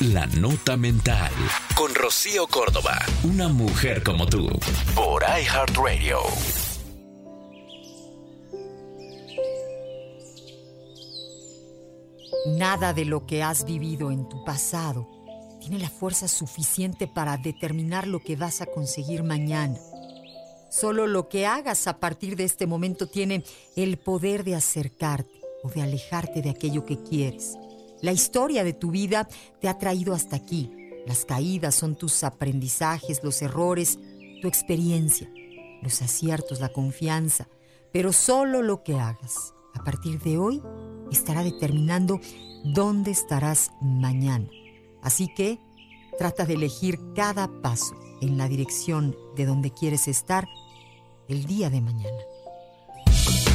La Nota Mental. Con Rocío Córdoba. Una mujer como tú. Por iHeartRadio. Nada de lo que has vivido en tu pasado tiene la fuerza suficiente para determinar lo que vas a conseguir mañana. Solo lo que hagas a partir de este momento tiene el poder de acercarte o de alejarte de aquello que quieres. La historia de tu vida te ha traído hasta aquí. Las caídas son tus aprendizajes, los errores, tu experiencia, los aciertos, la confianza. Pero solo lo que hagas a partir de hoy estará determinando dónde estarás mañana. Así que trata de elegir cada paso en la dirección de donde quieres estar el día de mañana.